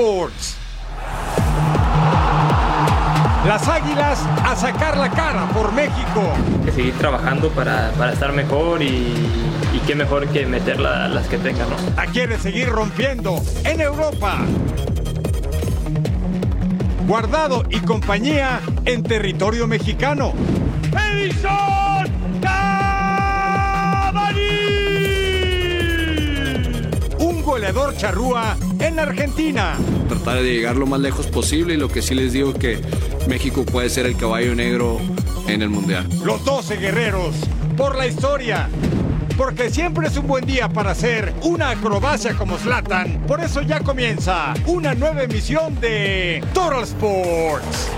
Sports. Las Águilas a sacar la cara por México. Que seguir trabajando para, para estar mejor y, y, qué mejor que meter la, las que tengan, ¿no? A quiere seguir rompiendo en Europa. Guardado y compañía en territorio mexicano. ¡Edison goleador charrúa en Argentina. Tratar de llegar lo más lejos posible y lo que sí les digo es que México puede ser el caballo negro en el Mundial. Los 12 guerreros por la historia. Porque siempre es un buen día para hacer una acrobacia como Slatan. Por eso ya comienza una nueva emisión de Total Sports.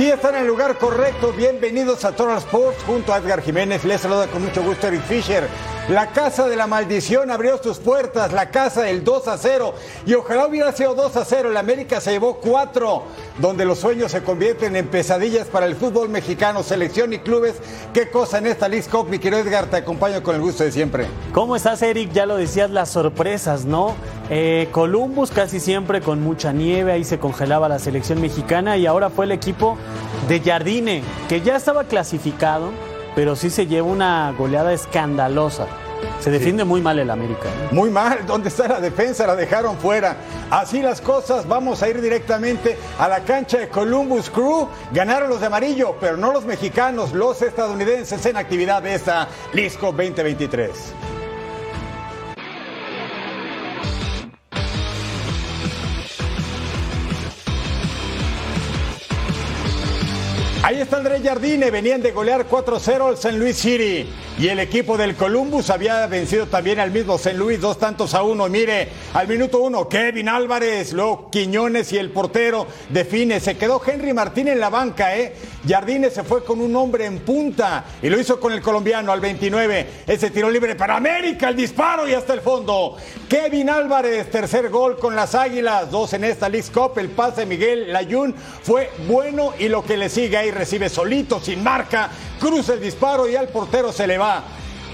Sí, están en el lugar correcto. Bienvenidos a Total Sports junto a Edgar Jiménez. Les saluda con mucho gusto Eric Fisher. La casa de la maldición abrió sus puertas, la casa del 2 a 0. Y ojalá hubiera sido 2 a 0. El América se llevó 4, donde los sueños se convierten en pesadillas para el fútbol mexicano, selección y clubes. Qué cosa en esta Liz Cup, mi querido Edgar, te acompaño con el gusto de siempre. ¿Cómo estás, Eric? Ya lo decías, las sorpresas, ¿no? Eh, Columbus casi siempre con mucha nieve, ahí se congelaba la selección mexicana y ahora fue el equipo de Jardine, que ya estaba clasificado, pero sí se lleva una goleada escandalosa. Se defiende sí. muy mal el América. ¿eh? Muy mal, ¿dónde está la defensa? La dejaron fuera. Así las cosas, vamos a ir directamente a la cancha de Columbus Crew. Ganaron los de amarillo, pero no los mexicanos, los estadounidenses en actividad de esta Lisco 2023. Ahí está Andrés Jardine, venían de golear 4-0 al St. Louis City. Y el equipo del Columbus había vencido también al mismo St. Louis, dos tantos a uno. Mire, al minuto uno, Kevin Álvarez, luego Quiñones y el portero define. Se quedó Henry Martín en la banca, ¿eh? Jardine se fue con un hombre en punta y lo hizo con el colombiano al 29. Ese tiro libre para América, el disparo y hasta el fondo. Kevin Álvarez, tercer gol con las Águilas, dos en esta League Cup. El pase de Miguel Layún fue bueno y lo que le sigue ahí recibe solito, sin marca, cruza el disparo y al portero se le va.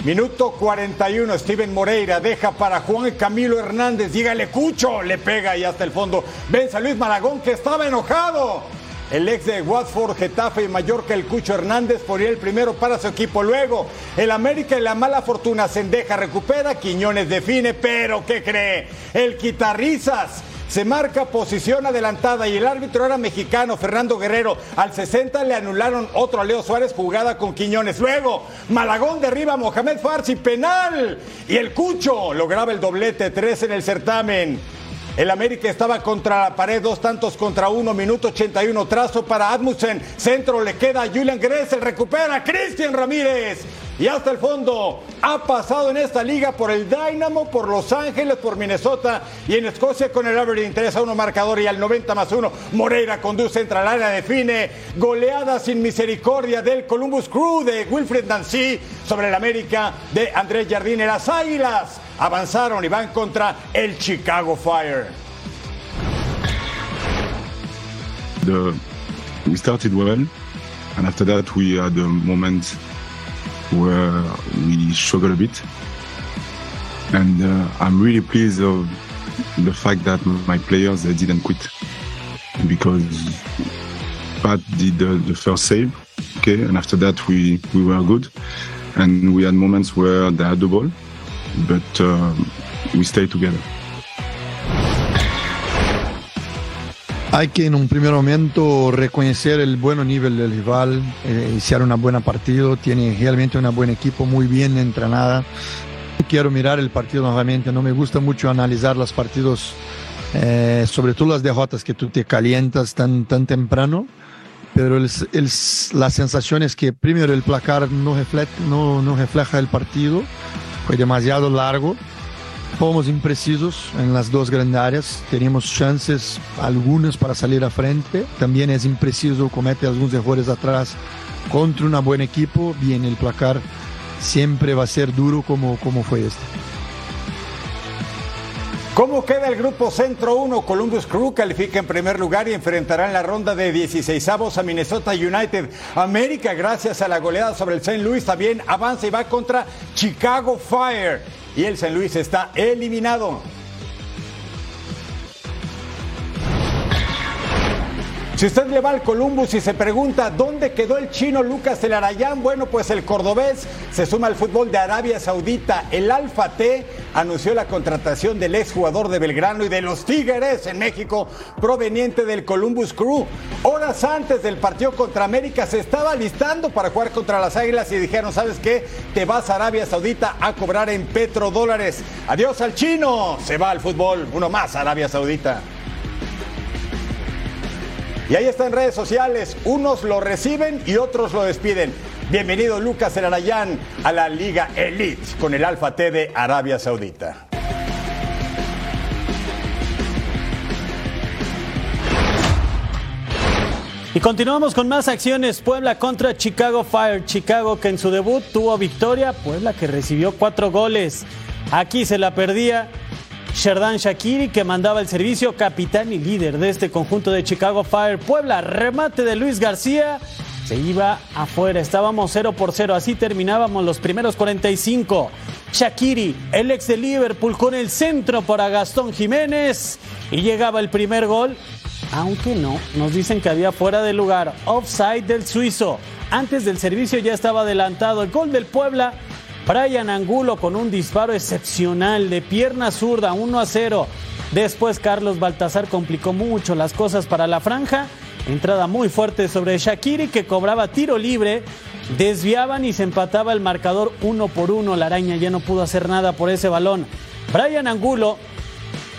Minuto 41, Steven Moreira deja para Juan Camilo Hernández, dígale Cucho, le pega y hasta el fondo. Vence a Luis Malagón que estaba enojado. El ex de Watford, Getafe y Mallorca, el Cucho Hernández, ponía el primero para su equipo. Luego, el América y la mala fortuna, Sendeja recupera, Quiñones define, pero ¿qué cree? El Quitarrizas se marca posición adelantada y el árbitro era mexicano, Fernando Guerrero. Al 60 le anularon otro a Leo Suárez, jugada con Quiñones. Luego, Malagón derriba a Mohamed Farsi, penal. Y el Cucho lograba el doblete, tres en el certamen. El América estaba contra la pared, dos tantos contra uno, minuto 81, trazo para Admussen, centro le queda a Julian Gressel, recupera Cristian Ramírez. Y hasta el fondo ha pasado en esta liga por el Dynamo, por Los Ángeles, por Minnesota y en Escocia con el Aberdeen 3 a 1 marcador y al 90 más 1 Moreira conduce, entra al área, define goleada sin misericordia del Columbus Crew de Wilfred Nancy sobre el América de Andrés Jardine. Las Águilas avanzaron y van contra el Chicago Fire. The, we started well, and after that we had a moment where we struggled a bit. And uh, I'm really pleased of the fact that my players they didn't quit because Pat did the, the first save, okay, and after that we we were good, and we had moments where they had the ball, but uh, we stayed together. Hay que en un primer momento reconocer el buen nivel del rival, eh, iniciar una buena partido, tiene realmente un buen equipo, muy bien entrenada. Quiero mirar el partido nuevamente, no me gusta mucho analizar los partidos, eh, sobre todo las derrotas que tú te calientas tan, tan temprano, pero el, el, la sensación es que primero el placar no refleja, no, no refleja el partido, fue demasiado largo. Fomos imprecisos en las dos grandes áreas, teníamos chances algunas para salir a frente, también es impreciso, comete algunos errores atrás contra un buen equipo, bien el placar siempre va a ser duro como, como fue este. ¿Cómo queda el grupo Centro 1? Columbus Crew califica en primer lugar y enfrentará en la ronda de 16 avos a Minnesota United. América, gracias a la goleada sobre el St. Louis, también avanza y va contra Chicago Fire. y el San Luis está eliminado. Si usted le va al Columbus y se pregunta dónde quedó el chino Lucas Telarayán, bueno, pues el cordobés se suma al fútbol de Arabia Saudita. El Alfa T anunció la contratación del exjugador de Belgrano y de los Tigres en México, proveniente del Columbus Crew. Horas antes del partido contra América se estaba listando para jugar contra las Águilas y dijeron, ¿sabes qué? Te vas a Arabia Saudita a cobrar en petrodólares. Adiós al chino. Se va al fútbol. Uno más, Arabia Saudita. Y ahí está en redes sociales, unos lo reciben y otros lo despiden. Bienvenido Lucas Arayán a la Liga Elite con el Alfa T de Arabia Saudita. Y continuamos con más acciones. Puebla contra Chicago Fire. Chicago que en su debut tuvo victoria. Puebla que recibió cuatro goles. Aquí se la perdía Sherdan Shakiri, que mandaba el servicio, capitán y líder de este conjunto de Chicago Fire. Puebla, remate de Luis García, se iba afuera. Estábamos 0 por 0, así terminábamos los primeros 45. Shakiri, el ex de Liverpool, con el centro para Gastón Jiménez. Y llegaba el primer gol, aunque no, nos dicen que había fuera de lugar. Offside del suizo. Antes del servicio ya estaba adelantado el gol del Puebla Brian Angulo con un disparo excepcional de pierna zurda, 1 a 0. Después Carlos Baltasar complicó mucho las cosas para la franja. Entrada muy fuerte sobre Shakiri que cobraba tiro libre. Desviaban y se empataba el marcador uno por uno. La araña ya no pudo hacer nada por ese balón. Brian Angulo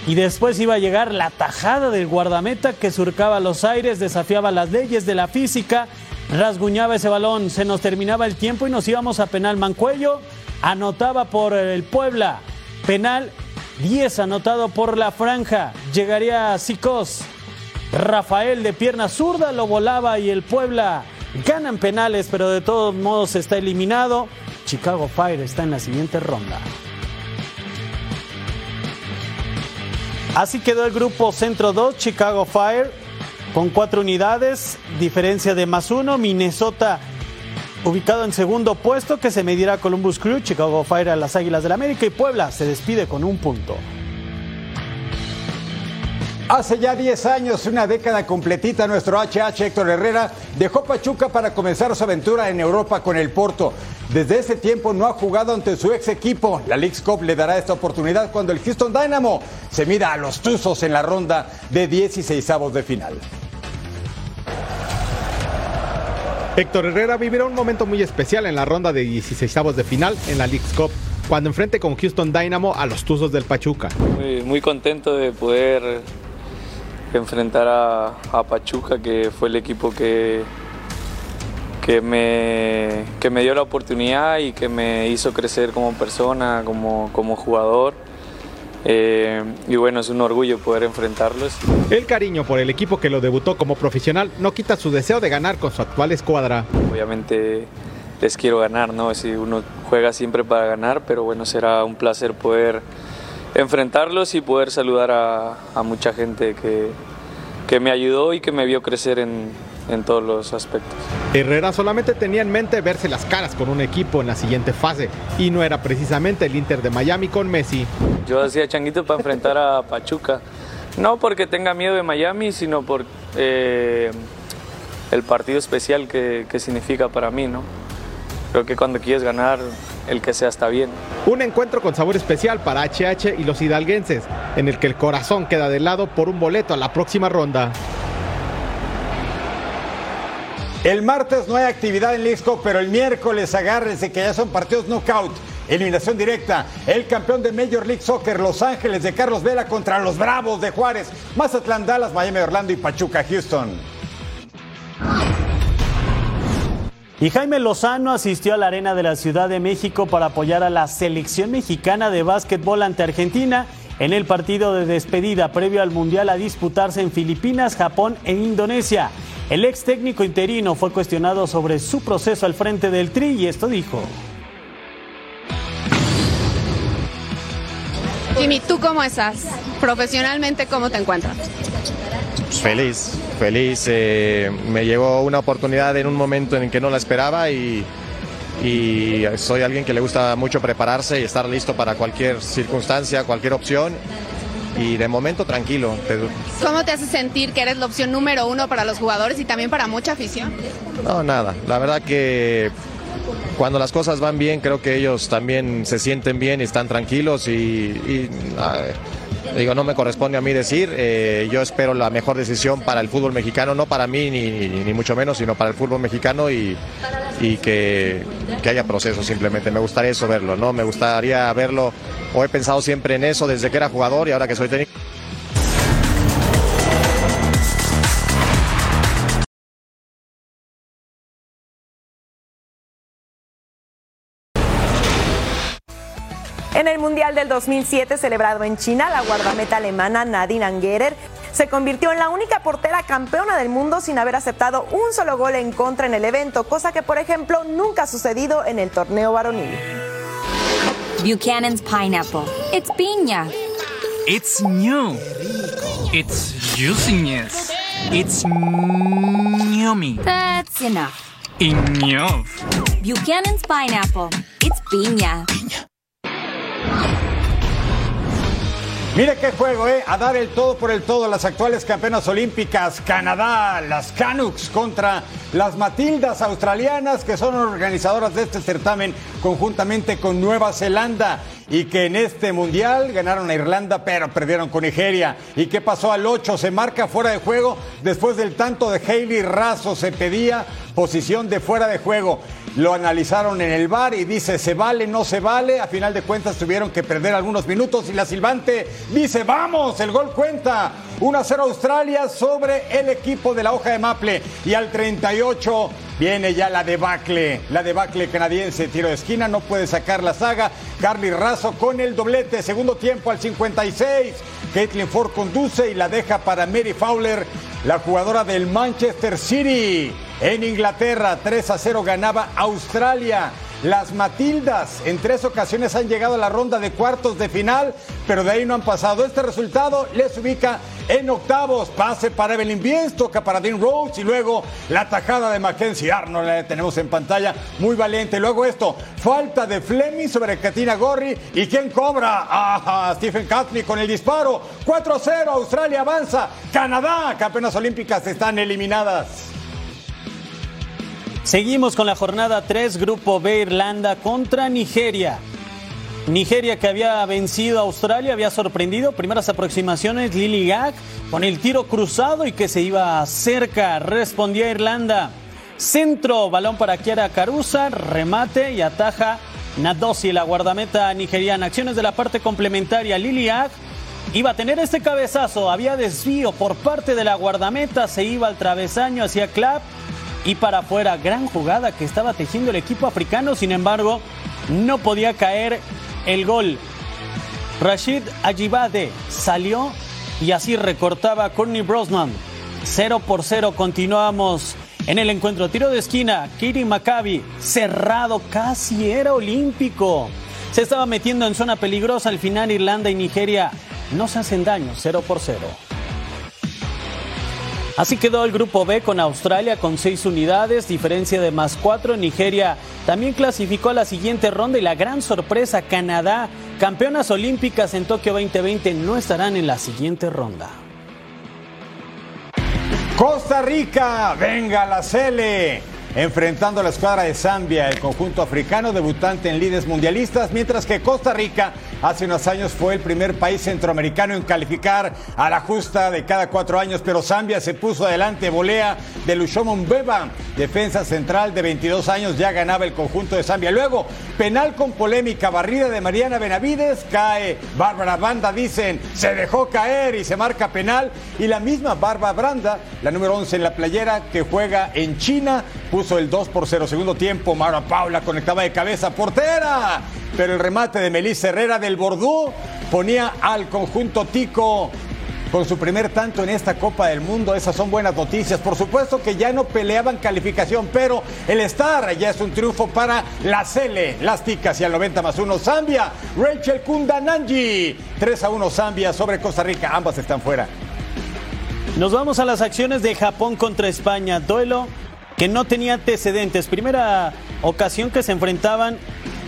y después iba a llegar la tajada del guardameta que surcaba los aires, desafiaba las leyes de la física, rasguñaba ese balón, se nos terminaba el tiempo y nos íbamos a penal Mancuello anotaba por el Puebla. Penal 10 anotado por la franja. Llegaría Sicos. Rafael de pierna zurda lo volaba y el Puebla ganan penales, pero de todos modos está eliminado. Chicago Fire está en la siguiente ronda. Así quedó el grupo Centro 2, Chicago Fire, con cuatro unidades, diferencia de más uno. Minnesota ubicado en segundo puesto que se medirá Columbus Crew, Chicago Fire a las Águilas del América y Puebla se despide con un punto. Hace ya 10 años, una década completita, nuestro HH Héctor Herrera dejó Pachuca para comenzar su aventura en Europa con el Porto. Desde ese tiempo no ha jugado ante su ex equipo. La League's Cup le dará esta oportunidad cuando el Houston Dynamo se mida a los Tuzos en la ronda de 16 avos de final. Héctor Herrera vivirá un momento muy especial en la ronda de 16 de final en la League's Cup, cuando enfrente con Houston Dynamo a los Tuzos del Pachuca. Muy, contento de poder enfrentar a, Pachuca, que fue el equipo que, que, me, que me dio la oportunidad y que me hizo crecer como persona, como, como jugador. Eh, y bueno, es un orgullo poder enfrentarlos. El cariño por el equipo que lo debutó como profesional no quita su deseo de ganar con su actual escuadra. Obviamente les quiero ganar, ¿no? Si uno juega siempre para ganar, pero bueno, será un placer poder enfrentarlos y poder saludar a, mucha gente que, que me ayudó y que me vio crecer en, en todos los aspectos. Herrera solamente tenía en mente verse las caras con un equipo en la siguiente fase y no era precisamente el Inter de Miami con Messi. Yo hacía changuito para enfrentar a Pachuca, no porque tenga miedo de Miami, sino por eh, el partido especial que, que significa para mí, ¿no? Creo que cuando quieres ganar, el que sea está bien. Un encuentro con sabor especial para HH y los hidalguenses, en el que el corazón queda de lado por un boleto a la próxima ronda. El martes no hay actividad en Lisco, pero el miércoles agárrense que ya son partidos knockout. Eliminación directa. El campeón de Major League Soccer, Los Ángeles de Carlos Vela contra los Bravos de Juárez. Mazatlán, Dallas, Miami, Orlando y Pachuca, Houston. Y Jaime Lozano asistió a la Arena de la Ciudad de México para apoyar a la selección mexicana de básquetbol ante Argentina en el partido de despedida previo al Mundial a disputarse en Filipinas, Japón e Indonesia. El ex técnico interino fue cuestionado sobre su proceso al frente del Tri y esto dijo. Jimmy, ¿tú cómo estás? Profesionalmente, ¿cómo te encuentras? Feliz, feliz. Eh, me llegó una oportunidad en un momento en el que no la esperaba y, y soy alguien que le gusta mucho prepararse y estar listo para cualquier circunstancia, cualquier opción. Y de momento tranquilo. ¿Cómo te hace sentir que eres la opción número uno para los jugadores y también para mucha afición? No, nada. La verdad que cuando las cosas van bien, creo que ellos también se sienten bien y están tranquilos y, digo, no me corresponde a mí decir, eh, yo espero la mejor decisión para el fútbol mexicano, no para mí ni, ni, mucho menos, sino para el fútbol mexicano y, y que, que, haya proceso simplemente. Me gustaría eso verlo, ¿no? Me gustaría verlo, o he pensado siempre en eso desde que era jugador y ahora que soy técnico. En el Mundial del 2007 celebrado en China, la guardameta alemana Nadine Angerer se convirtió en la única portera campeona del mundo sin haber aceptado un solo gol en contra en el evento, cosa que por ejemplo nunca ha sucedido en el torneo varonil. Buchanan's pineapple. It's piña. It's new. It's juiciness. It's yummy. That's enough. Enough. Buchanan's pineapple. It's piña. Mire qué juego, ¿eh? A dar el todo por el todo las actuales campeonas olímpicas, Canadá, las Canucks contra las Matildas australianas, que son organizadoras de este certamen conjuntamente con Nueva Zelanda y que en este mundial ganaron a Irlanda, pero perdieron con Nigeria. ¿Y qué pasó al 8? Se marca fuera de juego después del tanto de Hailey Razo. Se pedía posición de fuera de juego. Lo analizaron en el bar y dice, ¿se vale, no se vale? A final de cuentas tuvieron que perder algunos minutos y la silbante dice, vamos, el gol cuenta. 1 a 0 Australia sobre el equipo de la hoja de Maple. Y al 38 viene ya la debacle, la debacle canadiense. Tiro de esquina, no puede sacar la saga. Carly Razo con el doblete. Segundo tiempo al 56. Caitlin Ford conduce y la deja para Mary Fowler, la jugadora del Manchester City. En Inglaterra, 3 a 0 ganaba Australia. Las Matildas en tres ocasiones han llegado a la ronda de cuartos de final, pero de ahí no han pasado. Este resultado les ubica en octavos. Pase para Evelyn Biens, toca para Dean Rhodes y luego la tajada de Mackenzie Arnold. La tenemos en pantalla, muy valiente. Luego esto, falta de Fleming sobre Katina Gorri. ¿Y quién cobra? Ah, Stephen Catney con el disparo. 4-0, Australia avanza. Canadá, campeonas olímpicas están eliminadas. Seguimos con la jornada 3, Grupo B, Irlanda contra Nigeria. Nigeria que había vencido a Australia, había sorprendido. Primeras aproximaciones, Lily con el tiro cruzado y que se iba cerca. Respondía Irlanda. Centro, balón para Kiara Carusa, remate y ataja Nadosi, la guardameta nigeriana. Acciones de la parte complementaria, Lily iba a tener este cabezazo. Había desvío por parte de la guardameta, se iba al travesaño hacia Clap y para afuera. Gran jugada que estaba tejiendo el equipo africano, sin embargo, no podía caer el gol. Rashid Ajibade salió y así recortaba Courtney Brosnan. 0 por 0 continuamos en el encuentro. Tiro de esquina, Kiri Maccabi, cerrado, casi era olímpico. Se estaba metiendo en zona peligrosa. Al final Irlanda y Nigeria no se hacen daño, 0 por 0. Así quedó el grupo B con Australia con seis unidades, diferencia de más cuatro. Nigeria también clasificó a la siguiente ronda y la gran sorpresa, Canadá, campeonas olímpicas en Tokio 2020, no estarán en la siguiente ronda. Costa Rica, venga la Cele enfrentando a la escuadra de Zambia, el conjunto africano debutante en líderes mundialistas, mientras que Costa Rica hace unos años fue el primer país centroamericano en calificar a la justa de cada cuatro años, pero Zambia se puso adelante, volea de Lushomon Beba, defensa central de 22 años, ya ganaba el conjunto de Zambia. Luego, penal con polémica, barrida de Mariana Benavides, cae Bárbara Banda, dicen, se dejó caer y se marca penal, y la misma Bárbara Branda, la número 11 en la playera, que juega en China, puso el 2 por 0. Segundo tiempo, Mara Paula conectaba de cabeza, portera. Pero el remate de Melissa Herrera del Bordú ponía al conjunto Tico con su primer tanto en esta Copa del Mundo. Esas son buenas noticias. Por supuesto que ya no peleaban calificación, pero el Star ya es un triunfo para la Cele, las Ticas y al 90 más 1 Zambia. Rachel Kundananji. 3 a 1 Zambia sobre Costa Rica. Ambas están fuera. Nos vamos a las acciones de Japón contra España. Duelo que no tenía antecedentes. Primera ocasión que se enfrentaban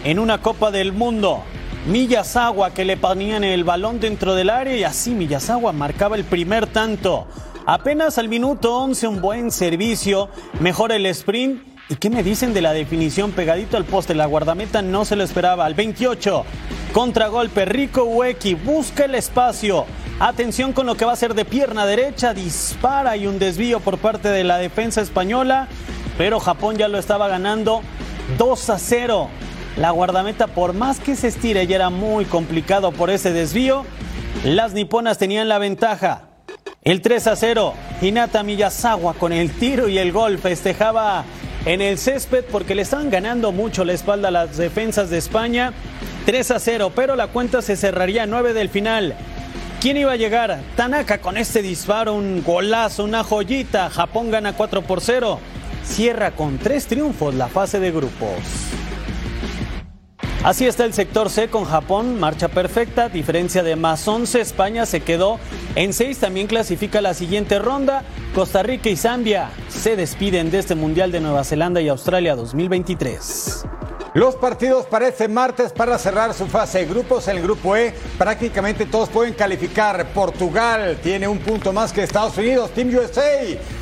en una Copa del Mundo. Miyazawa que le ponían el balón dentro del área y así Miyazawa marcaba el primer tanto. Apenas al minuto 11 un buen servicio, mejora el sprint. ¿Y qué me dicen de la definición pegadito al poste? La guardameta no se lo esperaba. Al 28, contragolpe, Rico Ueki busca el espacio. Atención con lo que va a ser de pierna derecha, dispara y un desvío por parte de la defensa española, pero Japón ya lo estaba ganando 2 a 0. La guardameta, por más que se estire, ya era muy complicado por ese desvío. Las niponas tenían la ventaja. El 3 a 0, Hinata Miyazawa con el tiro y el gol festejaba en el césped porque le estaban ganando mucho la espalda a las defensas de España. 3 a 0, pero la cuenta se cerraría a 9 del final. ¿Quién iba a llegar? Tanaka con este disparo, un golazo, una joyita. Japón gana 4 por 0. Cierra con tres triunfos la fase de grupos. Así está el sector C con Japón, marcha perfecta, diferencia de más 11, España se quedó en 6, también clasifica la siguiente ronda, Costa Rica y Zambia se despiden de este Mundial de Nueva Zelanda y Australia 2023. Los partidos para este martes para cerrar su fase de grupos. En el grupo E prácticamente todos pueden calificar. Portugal tiene un punto más que Estados Unidos. Team USA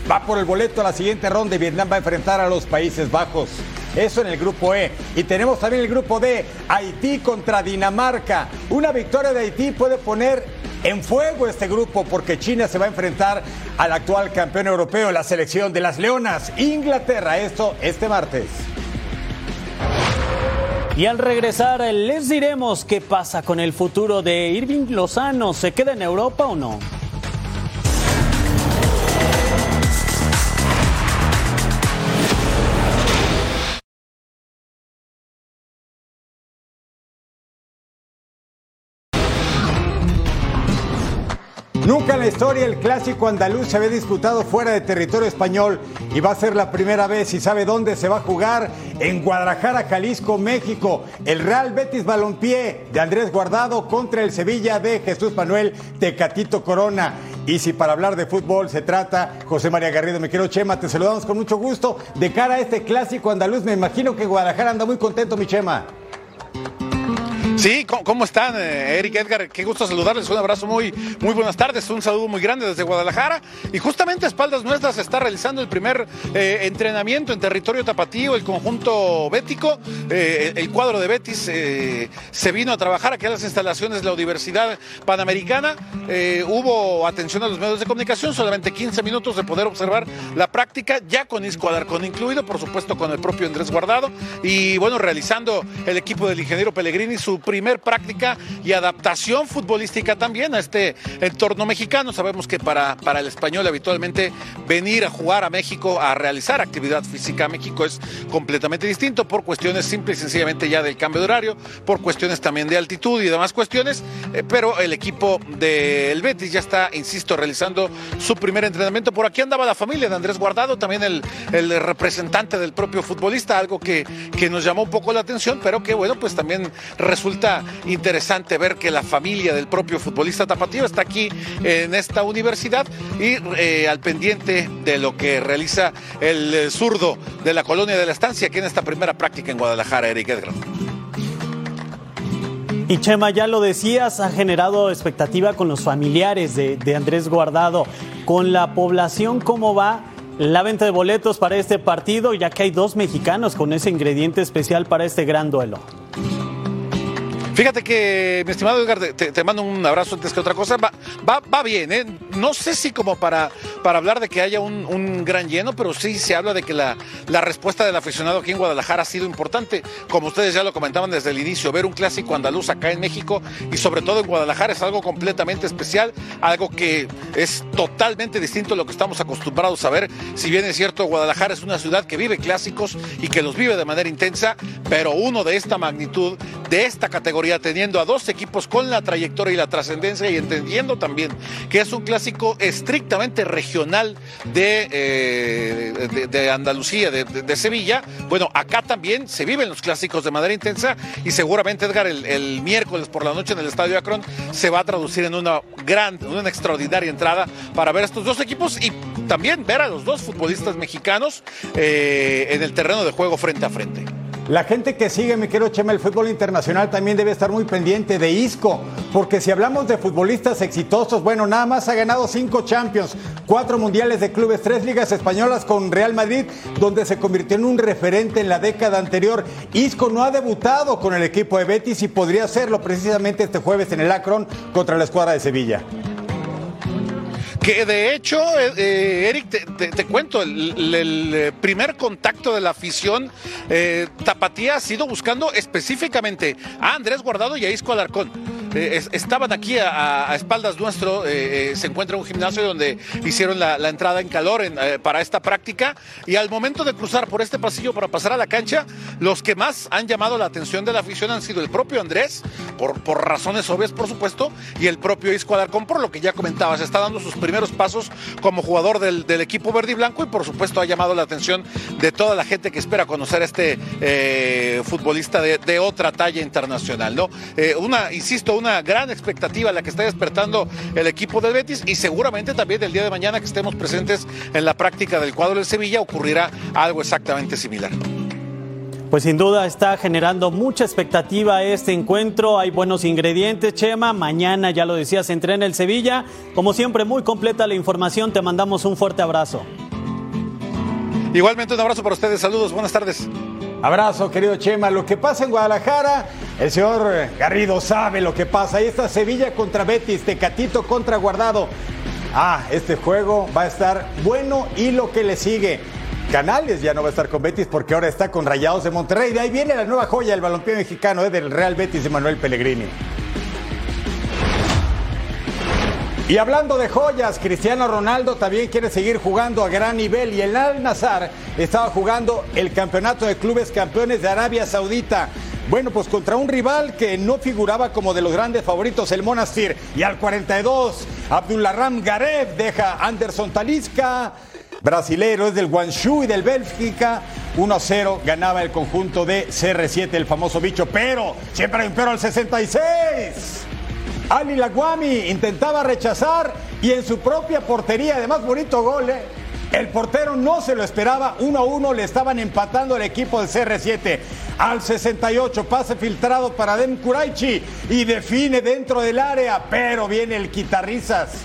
va por el boleto a la siguiente ronda y Vietnam va a enfrentar a los Países Bajos. Eso en el grupo E. Y tenemos también el grupo D, Haití contra Dinamarca. Una victoria de Haití puede poner en fuego este grupo porque China se va a enfrentar al actual campeón europeo, la selección de las Leonas, Inglaterra. Esto este martes. Y al regresar les diremos qué pasa con el futuro de Irving Lozano. ¿Se queda en Europa o no? Nunca en la historia el clásico andaluz se había disputado fuera de territorio español y va a ser la primera vez y sabe dónde se va a jugar en Guadalajara, Jalisco, México. El Real Betis Balompié de Andrés Guardado contra el Sevilla de Jesús Manuel Tecatito Corona. Y si para hablar de fútbol se trata, José María Garrido, me quiero Chema, te saludamos con mucho gusto. De cara a este clásico andaluz, me imagino que Guadalajara anda muy contento, mi Chema. Sí, ¿cómo están, eh, Eric Edgar? Qué gusto saludarles. Un abrazo muy, muy buenas tardes. Un saludo muy grande desde Guadalajara. Y justamente a espaldas nuestras se está realizando el primer eh, entrenamiento en territorio tapatío, el conjunto bético. Eh, el cuadro de Betis se vino a trabajar aquí a las instalaciones de la Universidad Panamericana. hubo atención a los medios de comunicación, solamente 15 minutos de poder observar la práctica, ya con Isco Alarcón incluido, por supuesto con el propio Andrés Guardado. Y bueno, realizando el equipo del ingeniero Pellegrini su primer práctica y adaptación futbolística también a este entorno mexicano. Sabemos que para, para el español habitualmente venir a jugar a México, a realizar actividad física a México es completamente distinto por cuestiones simple y sencillamente ya del cambio de horario, por cuestiones también de altitud y demás cuestiones, eh, pero el equipo del Betis ya está, insisto, realizando su primer entrenamiento. Por aquí andaba la familia de Andrés Guardado, también el, el representante del propio futbolista, algo que, que nos llamó un poco la atención, pero que bueno, pues también resulta interesante ver que la familia del propio futbolista tapatío está aquí en esta universidad y eh, al pendiente de lo que realiza el eh, zurdo de la colonia de la estancia aquí en esta primera práctica en Guadalajara, Eric Edgar. Y Chema, ya lo decías, ha generado expectativa con los familiares de Andrés Guardado. Con la población, ¿cómo va? la venta de boletos para este partido, ya que hay dos mexicanos con ese ingrediente especial para este gran duelo. Fíjate que, mi estimado Edgar, te, mando un abrazo antes que otra cosa. Va, va, bien, ¿eh? No sé si como para, para hablar de que haya un, gran lleno, pero sí se habla de que la, la, respuesta del aficionado aquí en Guadalajara ha sido importante. Como ustedes ya lo comentaban desde el inicio, ver un clásico andaluz acá en México y sobre todo en Guadalajara es algo completamente especial, algo que es totalmente distinto a lo que estamos acostumbrados a ver. Si bien es cierto, Guadalajara es una ciudad que vive clásicos y que los vive de manera intensa, pero uno de esta magnitud, de esta categoría, teniendo a dos equipos con la trayectoria y la trascendencia y entendiendo también que es un clásico estrictamente regional de, eh, de, Andalucía, de, Sevilla. Bueno, acá también se viven los clásicos de manera intensa y seguramente Edgar el, miércoles por la noche en el Estadio Akron se va a traducir en una gran, una extraordinaria entrada para ver estos dos equipos y también ver a los dos futbolistas mexicanos eh, en el terreno de juego frente a frente. La gente que sigue, mi querido Chema, el fútbol internacional también debe estar muy pendiente de Isco, porque si hablamos de futbolistas exitosos, bueno, nada más ha ganado cinco Champions, cuatro mundiales de clubes, tres ligas españolas con Real Madrid, donde se convirtió en un referente en la década anterior. Isco no ha debutado con el equipo de Betis y podría hacerlo precisamente este jueves en el Akron contra la escuadra de Sevilla. Que de hecho, eh, eh, Eric, te, cuento, el, eh, primer contacto de la afición eh, Tapatía ha sido buscando específicamente a Andrés Guardado y a Isco Alarcón. Eh, es- estaban aquí a, a- espaldas nuestro, eh, eh, se encuentra un gimnasio donde hicieron la, entrada en calor eh, para esta práctica y al momento de cruzar por este pasillo para pasar a la cancha, los que más han llamado la atención de la afición han sido el propio Andrés, por, por razones obvias por supuesto, y el propio Isco Alarcón, por lo que ya comentabas, está dando sus primeros pasos como jugador del, del equipo verde y blanco y por supuesto ha llamado la atención de toda la gente que espera conocer a este futbolista de, de otra talla internacional, ¿no? Una, insisto, una gran expectativa la que está despertando el equipo del Betis y seguramente también el día de mañana que estemos presentes en la práctica del cuadro del Sevilla ocurrirá algo exactamente similar. Pues sin duda está generando mucha expectativa este encuentro. Hay buenos ingredientes, Chema. Mañana, ya lo decías, entrena el Sevilla. Como siempre, muy completa la información. Te mandamos un fuerte abrazo. Igualmente un abrazo para ustedes, saludos, buenas tardes. Abrazo, querido Chema. Lo que pasa en Guadalajara, el señor Garrido sabe lo que pasa. Ahí está Sevilla contra Betis, Tecatito contra Guardado. Ah, este juego va a estar bueno y lo que le sigue. Canales ya no va a estar con Betis porque ahora está con Rayados de Monterrey. De ahí viene la nueva joya del balompié mexicano eh, del Real Betis de Manuel Pellegrini. Y hablando de joyas, Cristiano Ronaldo también quiere seguir jugando a gran nivel y el Al Nazar estaba jugando el campeonato de clubes campeones de Arabia Saudita. Bueno, pues contra un rival que no figuraba como de los grandes favoritos, el Monastir. Y al 42, Abdullah Garev deja a Anderson Talisca. Brasilero es del Guangzhou y del Bélgica. 1-0 ganaba el conjunto de CR7, el famoso bicho. Pero, siempre hay un pero al 66. Ali Laguami intentaba rechazar y en su propia portería, además bonito gol, ¿eh? El portero no se lo esperaba, 1 a 1 le estaban empatando el equipo del CR7. Al 68 pase filtrado para Dem Kuraichi y define dentro del área, pero viene el quitarrizas.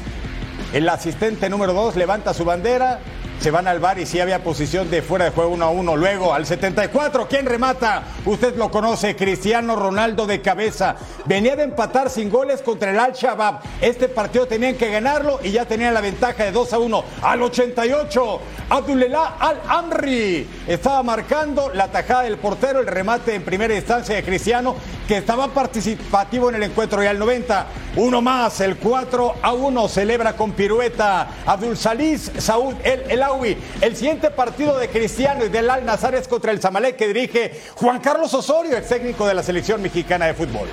El asistente número 2 levanta su bandera, se van al bar y sí había posición de fuera de juego 1 a 1. Luego al 74, ¿quién remata? Usted lo conoce, Cristiano Ronaldo de cabeza. Venía de empatar sin goles contra el Al-Shabaab. Este partido tenían que ganarlo y ya tenían la ventaja de 2 a 1. Al 88, Abdullah Al-Amri estaba marcando la tajada del portero, el remate en primera instancia de Cristiano, que estaba participativo en el encuentro. Y al 90, uno más, el 4 a 1, celebra con pirueta Abdul Salis Saud El Elawi. El siguiente partido de Cristiano y del Al Nazar es contra el Zamalek que dirige Juan Carlos Osorio, ex técnico de la selección mexicana de fútbol.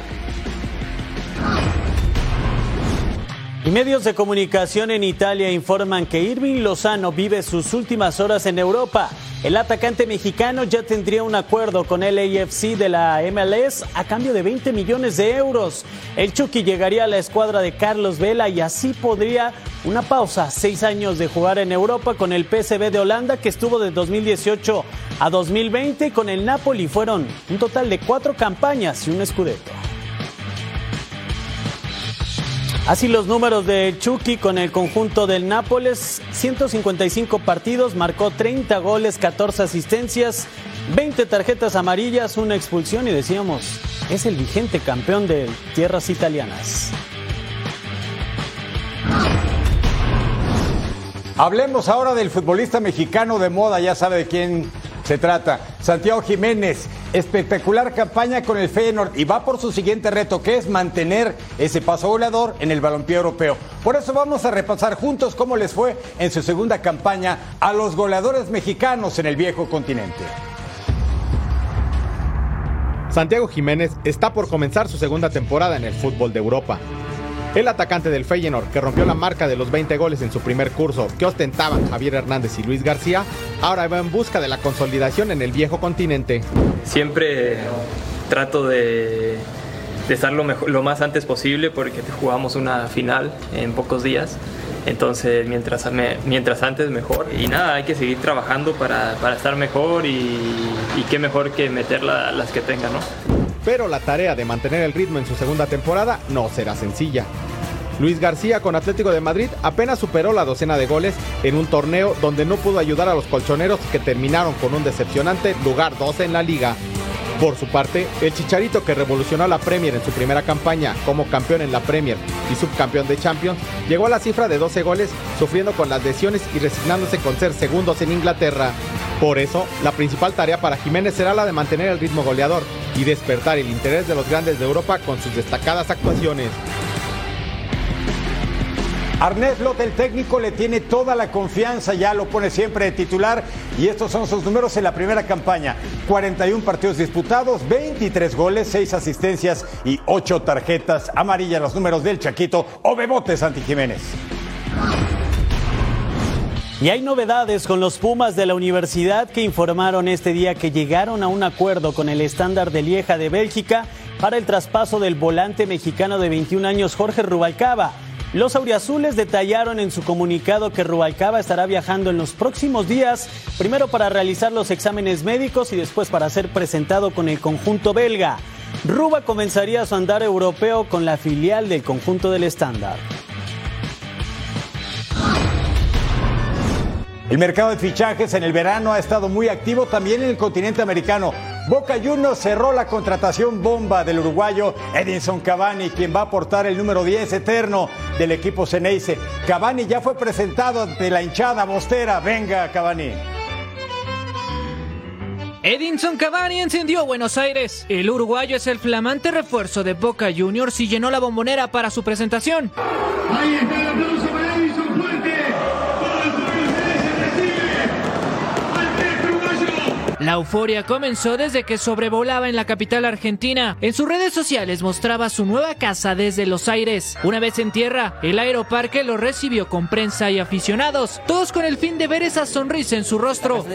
Y medios de comunicación en Italia informan que Irving Lozano vive sus últimas horas en Europa. El atacante mexicano ya tendría un acuerdo con el AFC de la MLS a cambio de 20 millones de euros. El Chucky llegaría a la escuadra de Carlos Vela y así podría una pausa, seis años de jugar en Europa con el PSV de Holanda que estuvo de 2018 a 2020 con el Napoli. Fueron un total de cuatro campañas y un escudeto. Así los números de Chucky con el conjunto del Nápoles, 155 partidos, marcó 30 goles, 14 asistencias, 20 tarjetas amarillas, una expulsión y decíamos, es el vigente campeón de tierras italianas. Hablemos ahora del futbolista mexicano de moda, ya sabe de quién se trata. Santiago Jiménez, espectacular campaña con el Feyenoord y va por su siguiente reto, que es mantener ese paso goleador en el balompié europeo. Por eso vamos a repasar juntos cómo les fue en su segunda campaña a los goleadores mexicanos en el viejo continente. Santiago Jiménez está por comenzar su segunda temporada en el fútbol de Europa. El atacante del Feyenoord, que rompió la marca de los 20 goles en su primer curso que ostentaban Javier Hernández y Luis García, ahora va en busca de la consolidación en el viejo continente. Siempre trato de, estar lo, más antes posible porque jugamos una final en pocos días. Entonces, mientras, antes, mejor. Y nada, hay que seguir trabajando para, estar mejor y, qué mejor que meter la- las que tenga, ¿no? Pero la tarea de mantener el ritmo en su segunda temporada no será sencilla. Luis García con Atlético de Madrid apenas superó la docena de goles en un torneo donde no pudo ayudar a los colchoneros que terminaron con un decepcionante lugar 12 en la liga. Por su parte, el Chicharito que revolucionó la Premier en su primera campaña como campeón en la Premier y subcampeón de Champions, llegó a la cifra de 12 goles sufriendo con las lesiones y resignándose con ser segundos en Inglaterra. Por eso, la principal tarea para Jiménez será la de mantener el ritmo goleador y despertar el interés de los grandes de Europa con sus destacadas actuaciones. Arnés Lot, el técnico, le tiene toda la confianza, ya lo pone siempre de titular y estos son sus números en la primera campaña. 41 partidos disputados, 23 goles, 6 asistencias y 8 tarjetas amarillas, los números del Chaquito o Bebote Santi Jiménez. Y hay novedades con los Pumas de la universidad que informaron este día que llegaron a un acuerdo con el estándar de Lieja de Bélgica para el traspaso del volante mexicano de 21 años Jorge Rubalcaba. Los auriazules detallaron en su comunicado que Rubalcaba estará viajando en los próximos días, primero para realizar los exámenes médicos y después para ser presentado con el conjunto belga. Ruba comenzaría su andar europeo con la filial del conjunto del estándar. El mercado de fichajes en el verano ha estado muy activo también en el continente americano. Boca Juniors cerró la contratación bomba del uruguayo Edinson Cavani, quien va a aportar el número 10 eterno del equipo Ceneice. Cavani ya fue presentado ante la hinchada bostera. Venga, Cavani. Edinson Cavani encendió Buenos Aires. El uruguayo es el flamante refuerzo de Boca Juniors y llenó la bombonera para su presentación. Ahí está el aplauso para Edison Fuerte. Todo el pueblo se recibe al tres uruguayo. La euforia comenzó desde que sobrevolaba en la capital argentina. En sus redes sociales mostraba su nueva casa desde Los Aires. Una vez en tierra, el aeroparque lo recibió con prensa y aficionados, todos con el fin de ver esa sonrisa en su rostro.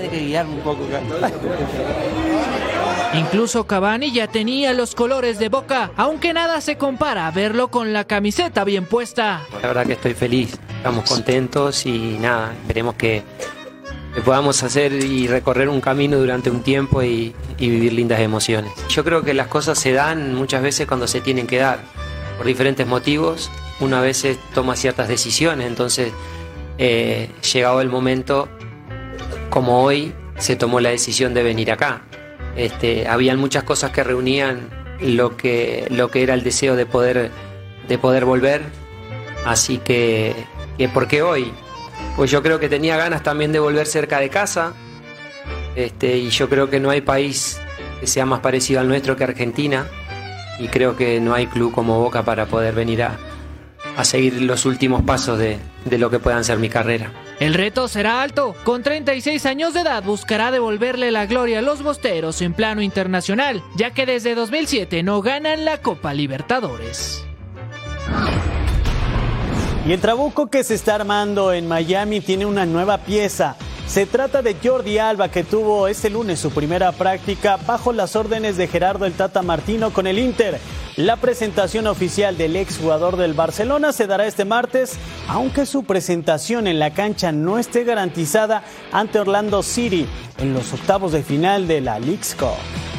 Incluso Cavani ya tenía los colores de Boca, aunque nada se compara a verlo con la camiseta bien puesta. La verdad que estoy feliz, estamos contentos y nada, esperemos que, que podamos hacer y recorrer un camino durante un tiempo y, y vivir lindas emociones. Yo creo que las cosas se dan muchas veces cuando se tienen que dar, por diferentes motivos. Una vez toma ciertas decisiones, entonces eh, llegado el momento, como hoy, se tomó la decisión de venir acá. Este, habían muchas cosas que reunían lo que, lo que era el deseo de poder, de poder volver. Así que, que, ¿por qué hoy? Pues yo creo que tenía ganas también de volver cerca de casa. Este, y yo creo que no hay país que sea más parecido al nuestro que Argentina. Y creo que no hay club como Boca para poder venir a, a seguir los últimos pasos de, de lo que puedan ser mi carrera. El reto será alto. Con 36 años de edad buscará devolverle la gloria a los bosteros en plano internacional, ya que desde 2007 no ganan la Copa Libertadores. Y el trabuco que se está armando en Miami tiene una nueva pieza. Se trata de Jordi Alba que tuvo este lunes su primera práctica bajo las órdenes de Gerardo el Tata Martino con el Inter. La presentación oficial del exjugador del Barcelona se dará este martes, aunque su presentación en la cancha no esté garantizada ante Orlando City en los octavos de final de la League's Cup.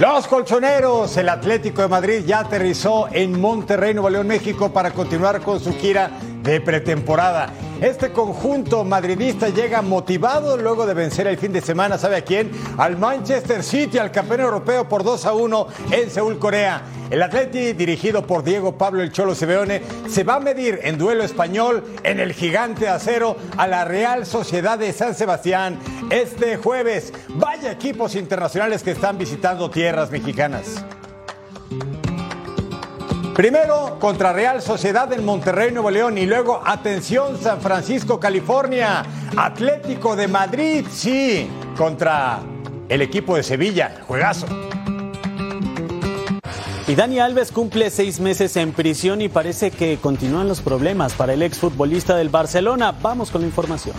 Los colchoneros, el Atlético de Madrid ya aterrizó en Monterrey, Nuevo León, México para continuar con su gira de pretemporada. Este conjunto madridista llega motivado luego de vencer el fin de semana, ¿sabe a quién? Al Manchester City, al campeón europeo por 2 a 1 en Seúl, Corea. El Atleti, dirigido por Diego Pablo El Cholo Simeone, se va a medir en duelo español en el gigante acero a la Real Sociedad de San Sebastián este jueves. Vaya equipos internacionales que están visitando tierras mexicanas. Primero contra Real Sociedad en Monterrey, Nuevo León y luego atención San Francisco, California. Atlético de Madrid, sí, contra el equipo de Sevilla. Juegazo. Y Dani Alves cumple seis meses en prisión y parece que continúan los problemas para el exfutbolista del Barcelona. Vamos con la información.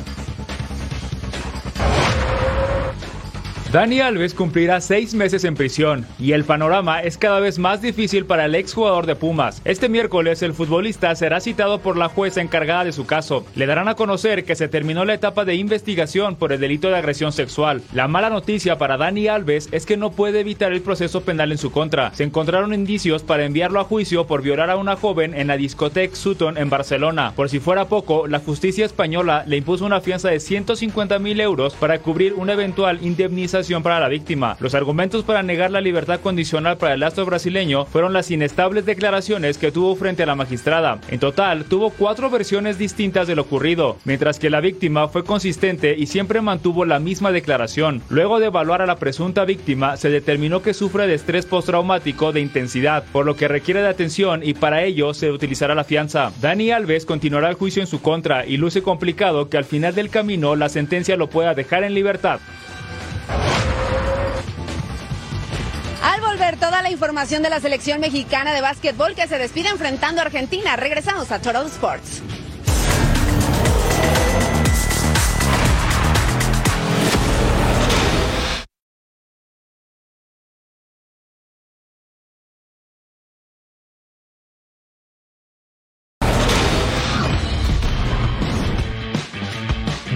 Dani Alves cumplirá seis meses en prisión y el panorama es cada vez más difícil para el exjugador de Pumas. Este miércoles el futbolista será citado por la jueza encargada de su caso. Le darán a conocer que se terminó la etapa de investigación por el delito de agresión sexual. La mala noticia para Dani Alves es que no puede evitar el proceso penal en su contra. Se encontraron indicios para enviarlo a juicio por violar a una joven en la discoteca Sutton en Barcelona. Por si fuera poco, la justicia española le impuso una fianza de 150 mil euros para cubrir una eventual indemnización para la víctima. Los argumentos para negar la libertad condicional para el astro brasileño fueron las inestables declaraciones que tuvo frente a la magistrada. En total, tuvo cuatro versiones distintas de lo ocurrido, mientras que la víctima fue consistente y siempre mantuvo la misma declaración. Luego de evaluar a la presunta víctima, se determinó que sufre de estrés postraumático de intensidad, por lo que requiere de atención y para ello se utilizará la fianza. Dani Alves continuará el juicio en su contra y luce complicado que al final del camino la sentencia lo pueda dejar en libertad. Al volver toda la información de la selección mexicana de básquetbol que se despide enfrentando a Argentina, regresamos a Total Sports.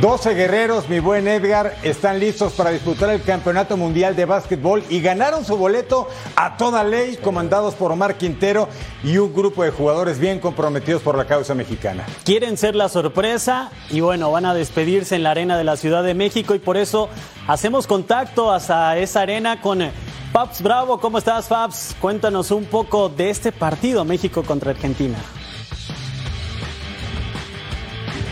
Doce guerreros, mi buen Edgar, están listos para disputar el Campeonato Mundial de Básquetbol y ganaron su boleto a toda ley, comandados por Omar Quintero y un grupo de jugadores bien comprometidos por la causa mexicana. Quieren ser la sorpresa y bueno, van a despedirse en la arena de la Ciudad de México y por eso hacemos contacto hasta esa arena con Fabs Bravo. ¿Cómo estás, Fabs? Cuéntanos un poco de este partido México contra Argentina.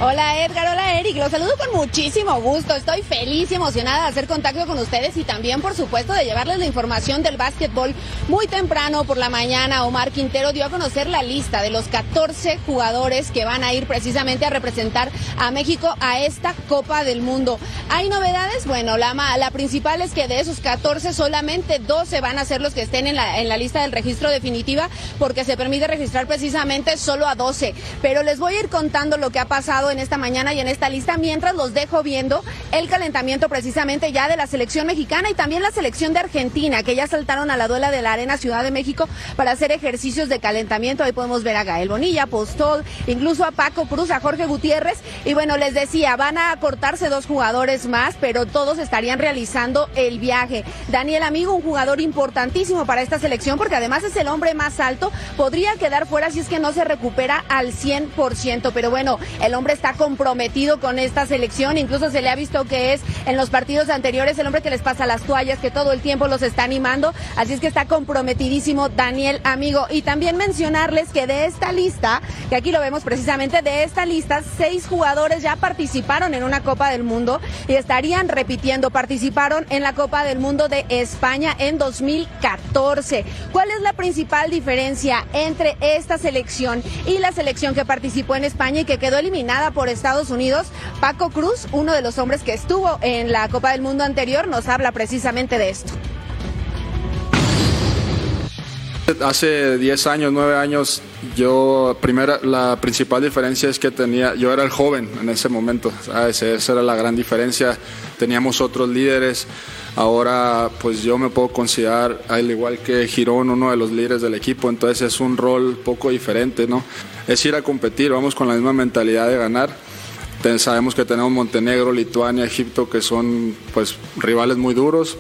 Hola Edgar, hola Eric, los saludo con muchísimo gusto. Estoy feliz y emocionada de hacer contacto con ustedes y también, por supuesto, de llevarles la información del básquetbol. Muy temprano por la mañana, Omar Quintero dio a conocer la lista de los 14 jugadores que van a ir precisamente a representar a México a esta Copa del Mundo. ¿Hay novedades? Bueno, la, la principal es que de esos 14 solamente 12 van a ser los que estén en la, lista del registro definitiva porque se permite registrar precisamente solo a 12. Pero les voy a ir contando lo que ha pasado en esta mañana y en esta lista mientras los dejo viendo el calentamiento precisamente ya de la selección mexicana y también la selección de Argentina que ya saltaron a la duela de la Arena Ciudad de México para hacer ejercicios de calentamiento. Ahí podemos ver a Gael Bonilla, Postol, incluso a Paco Cruz, a Jorge Gutiérrez y bueno, les decía, van a cortarse dos jugadores más, pero todos estarían realizando el viaje. Daniel Amigo, un jugador importantísimo para esta selección porque además es el hombre más alto, podría quedar fuera si es que no se recupera al 100%, pero bueno, el hombre está comprometido con esta selección, incluso se le ha visto que es en los partidos anteriores el hombre que les pasa las toallas, que todo el tiempo los está animando, así es que está comprometidísimo Daniel Amigo. Y también mencionarles que de esta lista, que aquí lo vemos precisamente, de esta lista, seis jugadores ya participaron en una Copa del Mundo y estarían repitiendo, participaron en la Copa del Mundo de España en 2014. ¿Cuál es la principal diferencia entre esta selección y la selección que participó en España y que quedó eliminada por Estados Unidos? Paco Cruz, uno de los hombres que estuvo en la Copa del Mundo anterior, nos habla precisamente de esto. Hace 10 años, 9 años, yo, primera, la principal diferencia es que tenía, yo era el joven en ese momento, esa era la gran diferencia, teníamos otros líderes, ahora pues yo me puedo considerar, al igual que Girón, uno de los líderes del equipo, entonces es un rol poco diferente, ¿no? Es ir a competir, vamos con la misma mentalidad de ganar. Sabemos que tenemos Montenegro, Lituania, Egipto, que son pues rivales muy duros.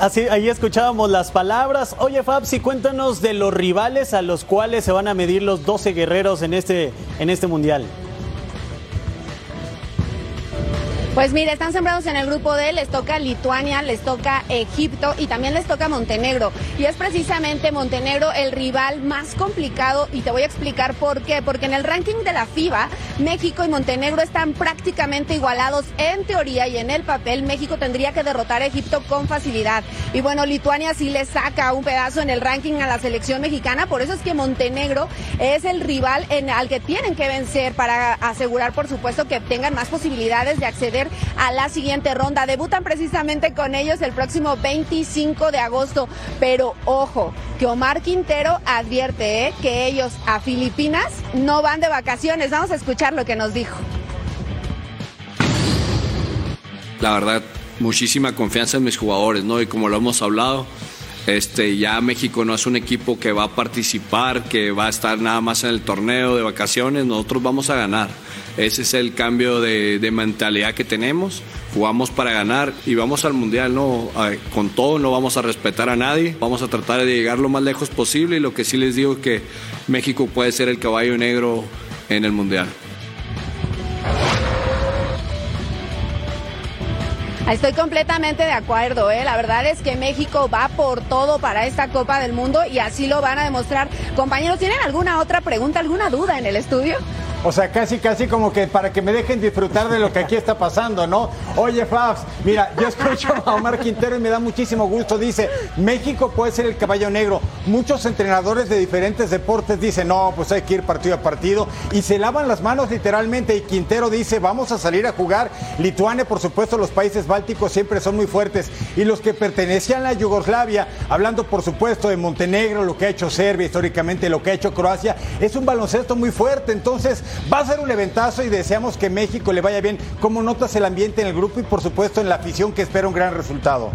Así, ahí escuchábamos las palabras. Oye, Fabsi, cuéntanos de los rivales a los cuales se van a medir los 12 guerreros en este, en este mundial. Pues mire, están sembrados en el grupo D, les toca Lituania, les toca Egipto y también les toca Montenegro. Y es precisamente Montenegro el rival más complicado y te voy a explicar por qué. Porque en el ranking de la FIBA, México y Montenegro están prácticamente igualados en teoría y en el papel. México tendría que derrotar a Egipto con facilidad. Y bueno, Lituania sí le saca un pedazo en el ranking a la selección mexicana. Por eso es que Montenegro es el rival al que tienen que vencer para asegurar, por supuesto, que tengan más posibilidades de acceder a la siguiente ronda. Debutan precisamente con ellos el próximo 25 de agosto. Pero ojo, que Omar Quintero advierte ¿eh? que ellos a Filipinas no van de vacaciones. Vamos a escuchar lo que nos dijo. la verdad, muchísima confianza en mis jugadores, ¿no? Y como lo hemos hablado, este, ya México no es un equipo que va a participar, que va a estar nada más en el torneo de vacaciones, nosotros vamos a ganar. Ese es el cambio de, mentalidad que tenemos. Jugamos para ganar y vamos al mundial, ¿no? Con todo, no vamos a respetar a nadie. Vamos a tratar de llegar lo más lejos posible y lo que sí les digo es que México puede ser el caballo negro en el mundial. Estoy completamente de acuerdo, ¿eh? la verdad es que México va por todo para esta Copa del Mundo y así lo van a demostrar. Compañeros, ¿tienen alguna otra pregunta, alguna duda en el estudio? O sea, casi, casi como que para que me dejen disfrutar de lo que aquí está pasando, ¿no? Oye, Fabs, mira, yo escucho a Omar Quintero y me da muchísimo gusto. Dice, México puede ser el caballo negro. Muchos entrenadores de diferentes deportes dicen, no, pues hay que ir partido a partido. Y se lavan las manos literalmente. Y Quintero dice, vamos a salir a jugar. Lituania, por supuesto, los países bálticos siempre son muy fuertes. Y los que pertenecían a Yugoslavia, hablando por supuesto de Montenegro, lo que ha hecho Serbia históricamente, lo que ha hecho Croacia, es un baloncesto muy fuerte. Entonces, va a ser un eventazo y deseamos que México le vaya bien. ¿Cómo notas el ambiente en el grupo y por supuesto en la afición que espera un gran resultado?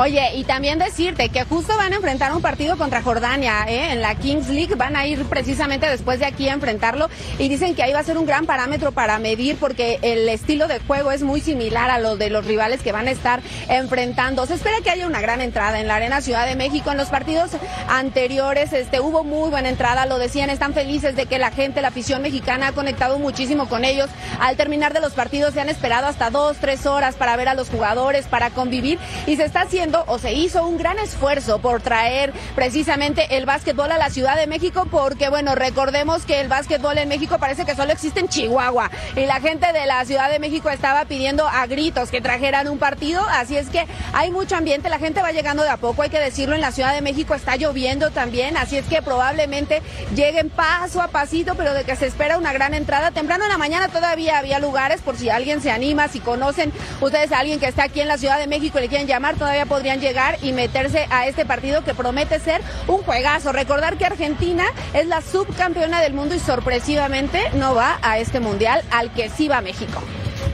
Oye, y también decirte que justo van a enfrentar un partido contra Jordania, ¿eh? en la Kings League, van a ir precisamente después de aquí a enfrentarlo y dicen que ahí va a ser un gran parámetro para medir porque el estilo de juego es muy similar a lo de los rivales que van a estar enfrentando. Se espera que haya una gran entrada en la Arena Ciudad de México. En los partidos anteriores este, hubo muy buena entrada, lo decían, están felices de que la gente, la afición mexicana ha conectado muchísimo con ellos. Al terminar de los partidos se han esperado hasta dos, tres horas para ver a los jugadores, para convivir y se está haciendo o se hizo un gran esfuerzo por traer precisamente el básquetbol a la Ciudad de México porque bueno, recordemos que el básquetbol en México parece que solo existe en Chihuahua y la gente de la Ciudad de México estaba pidiendo a gritos que trajeran un partido, así es que hay mucho ambiente, la gente va llegando de a poco, hay que decirlo, en la Ciudad de México está lloviendo también, así es que probablemente lleguen paso a pasito, pero de que se espera una gran entrada. Temprano en la mañana todavía había lugares por si alguien se anima, si conocen ustedes a alguien que está aquí en la Ciudad de México y le quieren llamar, todavía podrían llegar y meterse a este partido que promete ser un juegazo. Recordar que Argentina es la subcampeona del mundo y sorpresivamente no va a este mundial al que sí va México.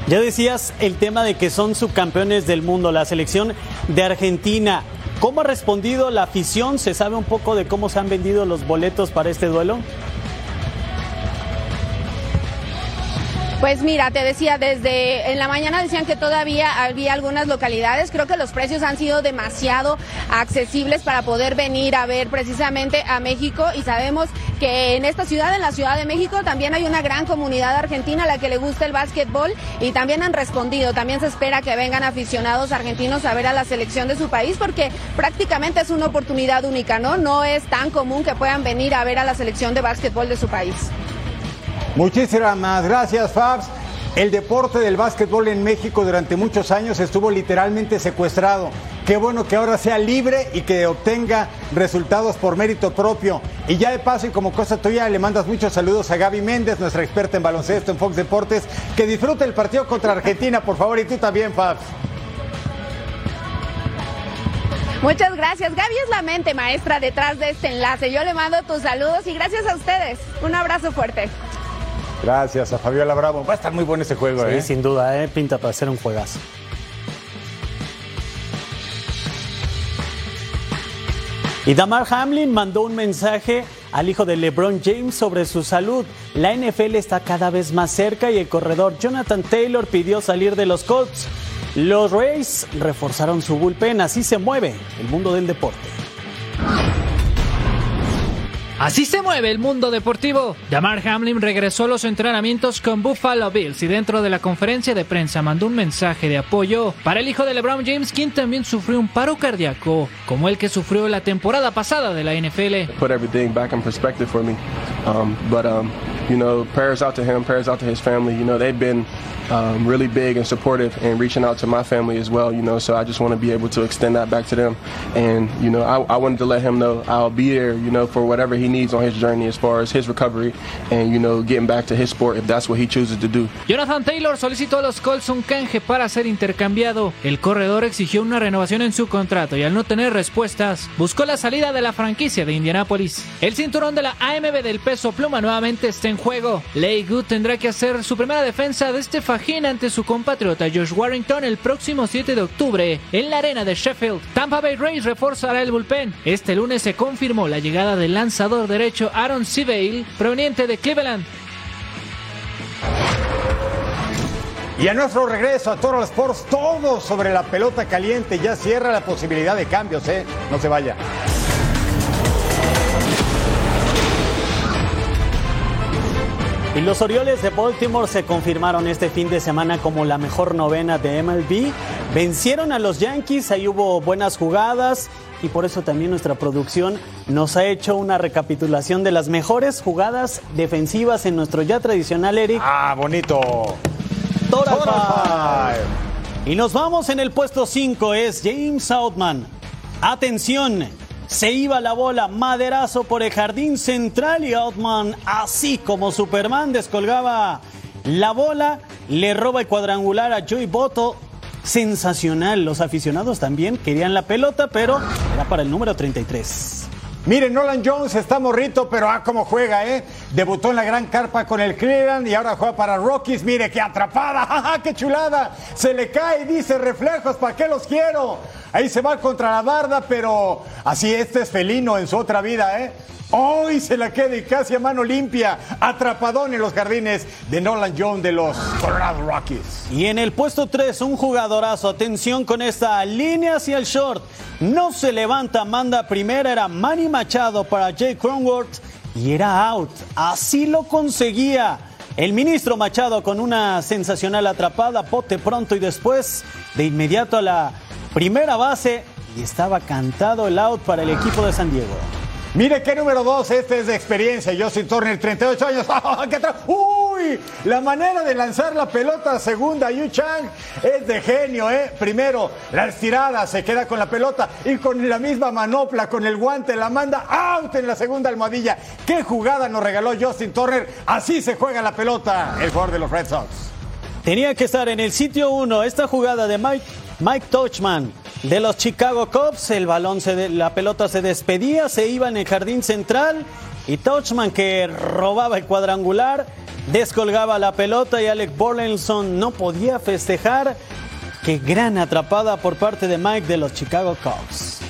Ya decías el tema de que son subcampeones del mundo, la selección de Argentina. ¿Cómo ha respondido la afición? ¿Se sabe un poco de cómo se han vendido los boletos para este duelo? Pues mira, te decía, desde en la mañana decían que todavía había algunas localidades. Creo que los precios han sido demasiado accesibles para poder venir a ver precisamente a México y sabemos que en esta ciudad, en la Ciudad de México, también hay una gran comunidad argentina a la que le gusta el básquetbol y también han respondido. También se espera que vengan aficionados argentinos a ver a la selección de su país porque prácticamente es una oportunidad única, ¿no? No es tan común que puedan venir a ver a la selección de básquetbol de su país. Muchísimas gracias, Fabs. El deporte del básquetbol en México durante muchos años estuvo literalmente secuestrado. Qué bueno que ahora sea libre y que obtenga resultados por mérito propio. Y ya de paso y como cosa tuya le mandas muchos saludos a Gaby Méndez, nuestra experta en baloncesto en Fox Deportes, que disfrute el partido contra Argentina, por favor, y tú también, Fabs. Muchas gracias. Gaby es la mente maestra detrás de este enlace. Yo le mando tus saludos y gracias a ustedes. Un abrazo fuerte. Gracias a Fabiola Bravo. Va a estar muy bueno ese juego, Sí, ¿eh? sin duda, ¿eh? pinta para ser un juegazo. Y Damar Hamlin mandó un mensaje al hijo de LeBron James sobre su salud. La NFL está cada vez más cerca y el corredor Jonathan Taylor pidió salir de los Colts. Los Rays reforzaron su bullpen, así se mueve el mundo del deporte. Así se mueve el mundo deportivo. Damar Hamlin regresó a los entrenamientos con Buffalo Bills y dentro de la conferencia de prensa mandó un mensaje de apoyo para el hijo de LeBron James, quien también sufrió un paro cardíaco, como el que sufrió la temporada pasada de la NFL. put everything back in perspective for me. Um, but um, you know, prayers out to him, prayers out to his family. You know, they've been um, really big and supportive and reaching out to my family as well. You know, so I just want to be able to extend that back to them. And you know, I, I wanted to let him know I'll be there. You know, for whatever he needs on his journey as far as his recovery and you know, getting back to his sport if that's what he chooses to do. Jonathan Taylor solicitó a los Colts un canje para ser intercambiado. El corredor exigió una renovación en su contrato y al no tener respuestas, buscó la salida de la franquicia de Indianápolis. El cinturón de la AMB del peso pluma nuevamente está en juego. Lay Good tendrá que hacer su primera defensa de este fajín ante su compatriota Josh Warrington el próximo 7 de octubre en la arena de Sheffield. Tampa Bay Rays reforzará el bullpen. Este lunes se confirmó la llegada del lanzador derecho Aaron Seavale, proveniente de Cleveland. Y a nuestro regreso a Toro Sports, todo sobre la pelota caliente. Ya cierra la posibilidad de cambios, ¿eh? No se vaya. Y los Orioles de Baltimore se confirmaron este fin de semana como la mejor novena de MLB. Vencieron a los Yankees, ahí hubo buenas jugadas y por eso también nuestra producción nos ha hecho una recapitulación de las mejores jugadas defensivas en nuestro ya tradicional Eric. Ah, bonito. Tora Y nos vamos en el puesto 5 es James Outman. Atención, se iba la bola, maderazo por el jardín central y Outman, así como Superman, descolgaba la bola, le roba el cuadrangular a Joey Boto. Sensacional, los aficionados también querían la pelota, pero era para el número 33. Miren, Nolan Jones está morrito, pero ah, cómo juega, ¿eh? Debutó en la gran carpa con el Cleveland y ahora juega para Rockies. Mire, qué atrapada, ¡Ja, qué chulada! Se le cae y dice reflejos, ¿para qué los quiero? Ahí se va contra la barda, pero así este es felino en su otra vida, ¿eh? Hoy se la queda y casi a mano limpia, atrapadón en los jardines de Nolan Jones de los Colorado Rockies. Y en el puesto 3, un jugadorazo. Atención con esta línea hacia el short. No se levanta, manda primera. Era Manny Machado para Jay Cronworth y era out. Así lo conseguía. El ministro Machado con una sensacional atrapada, pote pronto y después de inmediato a la primera base y estaba cantado el out para el equipo de San Diego. Mire qué número dos, este es de experiencia. Justin Turner, 38 años. ¿Qué tra- ¡Uy! La manera de lanzar la pelota segunda, Yu Chang, es de genio, ¿eh? Primero, la estirada, se queda con la pelota y con la misma manopla, con el guante, la manda out en la segunda almohadilla. ¿Qué jugada nos regaló Justin Turner? Así se juega la pelota, el jugador de los Red Sox. Tenía que estar en el sitio 1 esta jugada de Mike, Mike Touchman de los Chicago Cubs. El balón, se la pelota se despedía, se iba en el jardín central y Touchman que robaba el cuadrangular, descolgaba la pelota y Alec Borlenson no podía festejar. Qué gran atrapada por parte de Mike de los Chicago Cubs.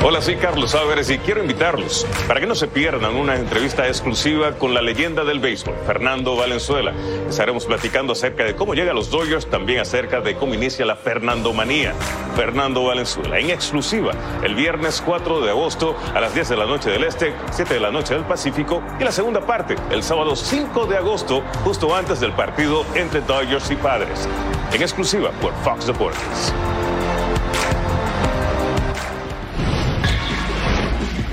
Hola, soy Carlos Álvarez y quiero invitarlos para que no se pierdan una entrevista exclusiva con la leyenda del béisbol, Fernando Valenzuela. Estaremos platicando acerca de cómo llega a los Dodgers, también acerca de cómo inicia la Fernandomanía. Fernando Valenzuela, en exclusiva, el viernes 4 de agosto a las 10 de la noche del Este, 7 de la noche del Pacífico y la segunda parte, el sábado 5 de agosto, justo antes del partido entre Dodgers y Padres. En exclusiva por Fox Deportes.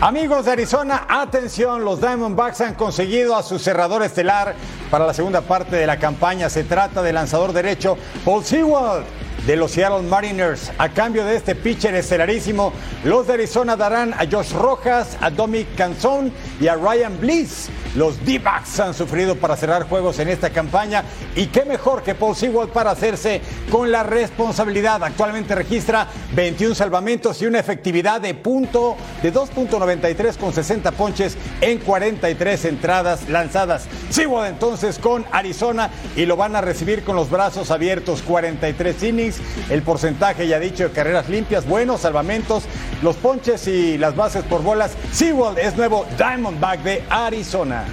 Amigos de Arizona, atención, los Diamondbacks han conseguido a su cerrador estelar para la segunda parte de la campaña. Se trata del lanzador derecho Paul Sewell de los Seattle Mariners. A cambio de este pitcher estelarísimo, los de Arizona darán a Josh Rojas, a Dominic Canzón y a Ryan Bliss. Los D-backs han sufrido para cerrar juegos en esta campaña y qué mejor que Paul para hacerse con la responsabilidad. Actualmente registra 21 salvamentos y una efectividad de punto de 2.93 con 60 ponches en 43 entradas lanzadas. Sewell entonces con Arizona y lo van a recibir con los brazos abiertos 43 innings. El porcentaje ya dicho de carreras limpias, buenos salvamentos, los ponches y las bases por bolas. Sewell es nuevo Diamondback de Arizona.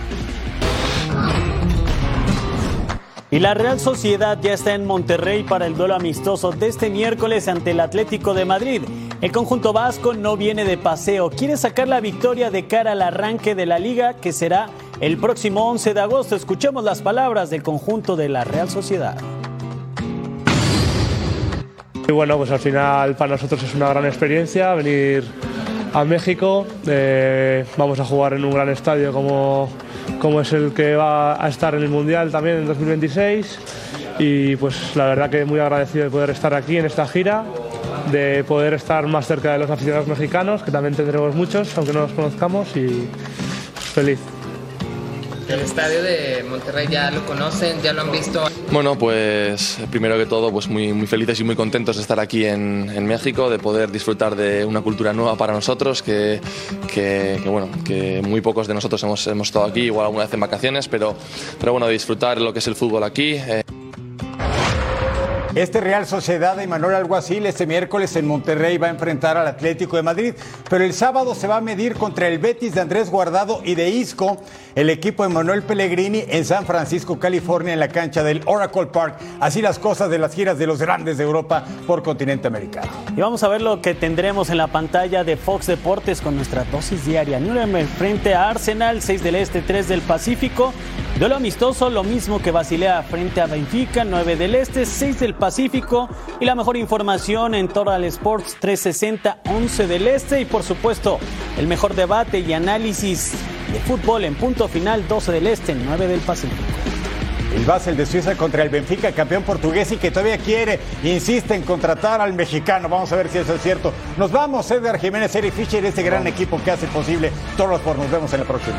Y la Real Sociedad ya está en Monterrey para el duelo amistoso de este miércoles ante el Atlético de Madrid. El conjunto vasco no viene de paseo, quiere sacar la victoria de cara al arranque de la liga que será el próximo 11 de agosto. Escuchemos las palabras del conjunto de la Real Sociedad. Y bueno, pues al final para nosotros es una gran experiencia venir a México. Eh, vamos a jugar en un gran estadio como, como es el que va a estar en el Mundial también en 2026. Y pues la verdad que muy agradecido de poder estar aquí en esta gira, de poder estar más cerca de los aficionados mexicanos, que también tendremos muchos, aunque no los conozcamos, y feliz. El estadio de Monterrey ya lo conocen, ya lo han visto Bueno, pues primero que todo, pues muy, muy felices y muy contentos de estar aquí en, México, de poder disfrutar de una cultura nueva para nosotros, que, que- que, bueno, que muy pocos de nosotros hemos, hemos estado aquí, igual alguna vez en vacaciones, pero, pero bueno, de disfrutar lo que es el fútbol aquí. eh, Este Real Sociedad de Manuel Alguacil este miércoles en Monterrey va a enfrentar al Atlético de Madrid, pero el sábado se va a medir contra el Betis de Andrés Guardado y de Isco, el equipo de Manuel Pellegrini en San Francisco, California, en la cancha del Oracle Park. Así las cosas de las giras de los grandes de Europa por continente americano. Y vamos a ver lo que tendremos en la pantalla de Fox Deportes con nuestra dosis diaria. Nuremberg frente a Arsenal, 6 del Este, 3 del Pacífico. Duelo amistoso, lo mismo que Basilea frente a Benfica, 9 del Este, 6 del Pacífico. Y la mejor información en Total Sports 360, 11 del Este. Y por supuesto, el mejor debate y análisis de fútbol en punto final, 12 del Este, 9 del Pacífico. El Basel de Suiza contra el Benfica, campeón portugués y que todavía quiere, insiste en contratar al mexicano. Vamos a ver si eso es cierto. Nos vamos, Edgar Jiménez, Eric Fischer, este gran equipo que hace posible todos los por. Nos vemos en la próxima.